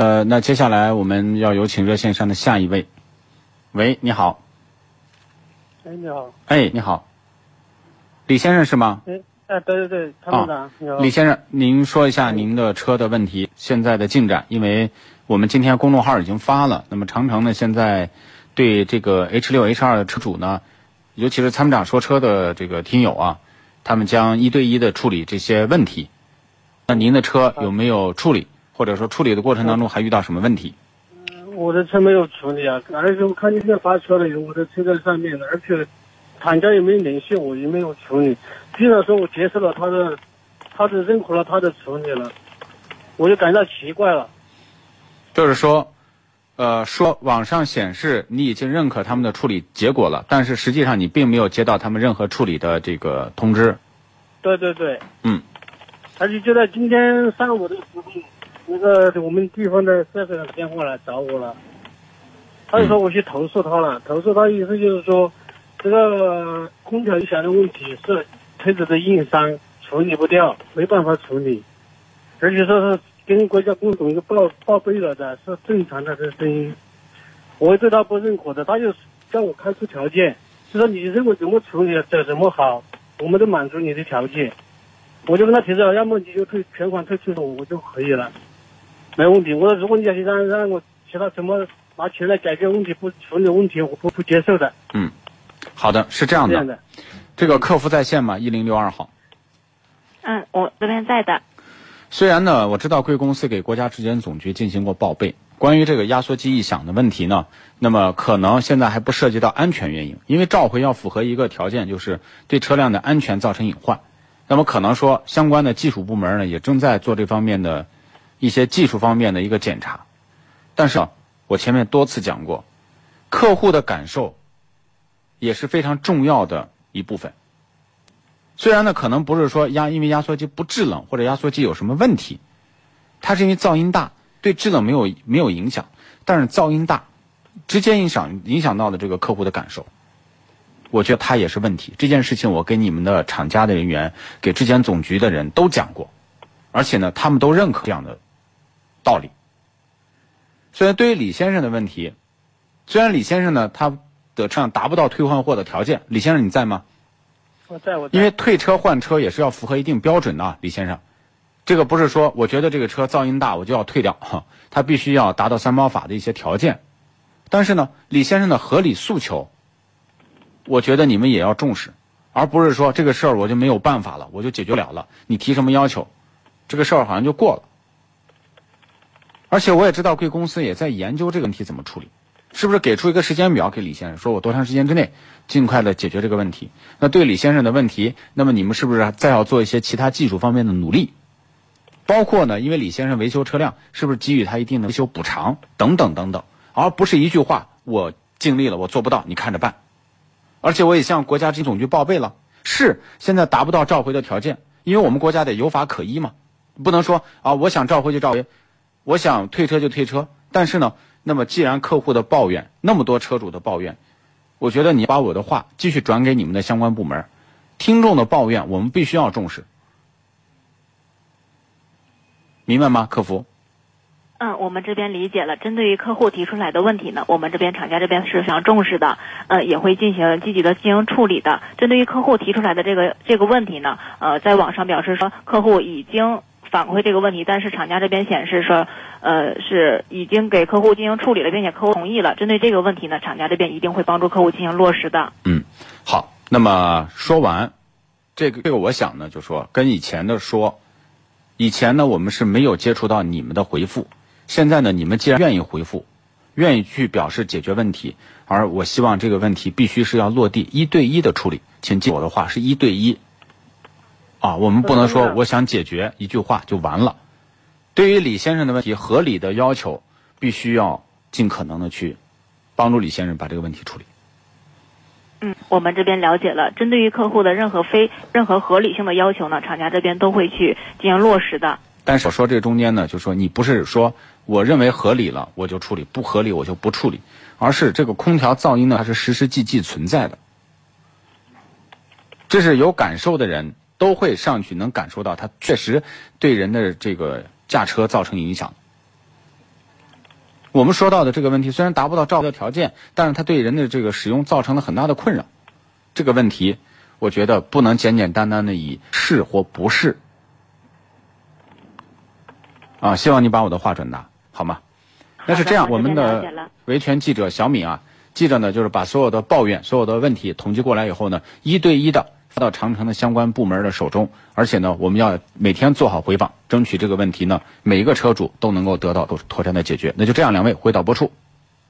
呃，那接下来我们要有请热线上的下一位。喂，你好。哎，你好。哎，你好。李先生是吗？哎，哎，对对对，参谋长，你好。李先生，您说一下您的车的问题，现在的进展，因为我们今天公众号已经发了。那么长城呢，现在对这个 H 六、H 二的车主呢，尤其是参谋长说车的这个听友啊，他们将一对一的处理这些问题。那您的车有没有处理？或者说处理的过程当中还遇到什么问题？嗯，我的车没有处理啊，而且我看见在发车了，我的车在上面，而且厂家也没联系我，也没有处理。既然说我接受了他的，他的认可了他的处理了，我就感到奇怪了。就是说，呃，说网上显示你已经认可他们的处理结果了，但是实际上你并没有接到他们任何处理的这个通知。对对对。嗯。而且就在今天上午的时候。那个我们地方的社长打电话来找我了，他就说我去投诉他了，投诉他意思就是说，这个空调影响的问题是车子的硬伤处理不掉，没办法处理，而且说是跟国家工总局报报备了的，是正常的这声音，我对他不认可的，他就叫我开出条件，就说你认为怎么处理怎么好，我们都满足你的条件，我就跟他提出，要么你就退全款退出我，我就可以了。没问题，我说如果你要让让我其他什么拿钱来解决问题不处理问题，我不不接受的。嗯，好的，是这样的。这样的，这个客服在线吗？一零六二号。嗯，我这边在的。虽然呢，我知道贵公司给国家质检总局进行过报备，关于这个压缩机异响的问题呢，那么可能现在还不涉及到安全原因，因为召回要符合一个条件，就是对车辆的安全造成隐患。那么可能说相关的技术部门呢，也正在做这方面的。一些技术方面的一个检查，但是我前面多次讲过，客户的感受也是非常重要的一部分。虽然呢，可能不是说压因为压缩机不制冷或者压缩机有什么问题，它是因为噪音大，对制冷没有没有影响，但是噪音大，直接影响影响到的这个客户的感受，我觉得它也是问题。这件事情我给你们的厂家的人员、给质检总局的人都讲过，而且呢，他们都认可这样的。道理。所以对于李先生的问题，虽然李先生呢，他的车达不到退换货的条件。李先生你在吗？我在，我。因为退车换车也是要符合一定标准的，李先生，这个不是说我觉得这个车噪音大我就要退掉，哈，他必须要达到三包法的一些条件。但是呢，李先生的合理诉求，我觉得你们也要重视，而不是说这个事儿我就没有办法了，我就解决了了。你提什么要求，这个事儿好像就过了。而且我也知道贵公司也在研究这个问题怎么处理，是不是给出一个时间表给李先生，说我多长时间之内尽快的解决这个问题？那对李先生的问题，那么你们是不是再要做一些其他技术方面的努力？包括呢，因为李先生维修车辆，是不是给予他一定的维修补偿等等等等，而不是一句话我尽力了，我做不到，你看着办。而且我也向国家质总局报备了，是现在达不到召回的条件，因为我们国家得有法可依嘛，不能说啊我想召回就召回。我想退车就退车，但是呢，那么既然客户的抱怨那么多，车主的抱怨，我觉得你把我的话继续转给你们的相关部门，听众的抱怨我们必须要重视，明白吗？客服？嗯，我们这边理解了。针对于客户提出来的问题呢，我们这边厂家这边是非常重视的，呃，也会进行积极的进行处理的。针对于客户提出来的这个这个问题呢，呃，在网上表示说客户已经。反馈这个问题，但是厂家这边显示说，呃，是已经给客户进行处理了，并且客户同意了。针对这个问题呢，厂家这边一定会帮助客户进行落实的。嗯，好，那么说完，这个这个我想呢，就说跟以前的说，以前呢我们是没有接触到你们的回复，现在呢你们既然愿意回复，愿意去表示解决问题，而我希望这个问题必须是要落地一对一的处理，请记我的话是一对一。啊，我们不能说我想解决一句话就完了。对于李先生的问题，合理的要求必须要尽可能的去帮助李先生把这个问题处理。嗯，我们这边了解了。针对于客户的任何非任何合理性的要求呢，厂家这边都会去进行落实的。但是我说这中间呢，就说你不是说我认为合理了我就处理，不合理我就不处理，而是这个空调噪音呢，它是实实际际存在的，这是有感受的人。都会上去能感受到，它确实对人的这个驾车造成影响。我们说到的这个问题虽然达不到照的条件，但是它对人的这个使用造成了很大的困扰。这个问题，我觉得不能简简单单的以是或不是。啊，希望你把我的话转达，好吗？那是这样，我们的维权记者小敏啊，记者呢就是把所有的抱怨、所有的问题统计过来以后呢，一对一的发到长城的相关部门的手中，而且呢，我们要每天做好回访，争取这个问题呢，每一个车主都能够得到妥妥善的解决。那就这样，两位回导播出。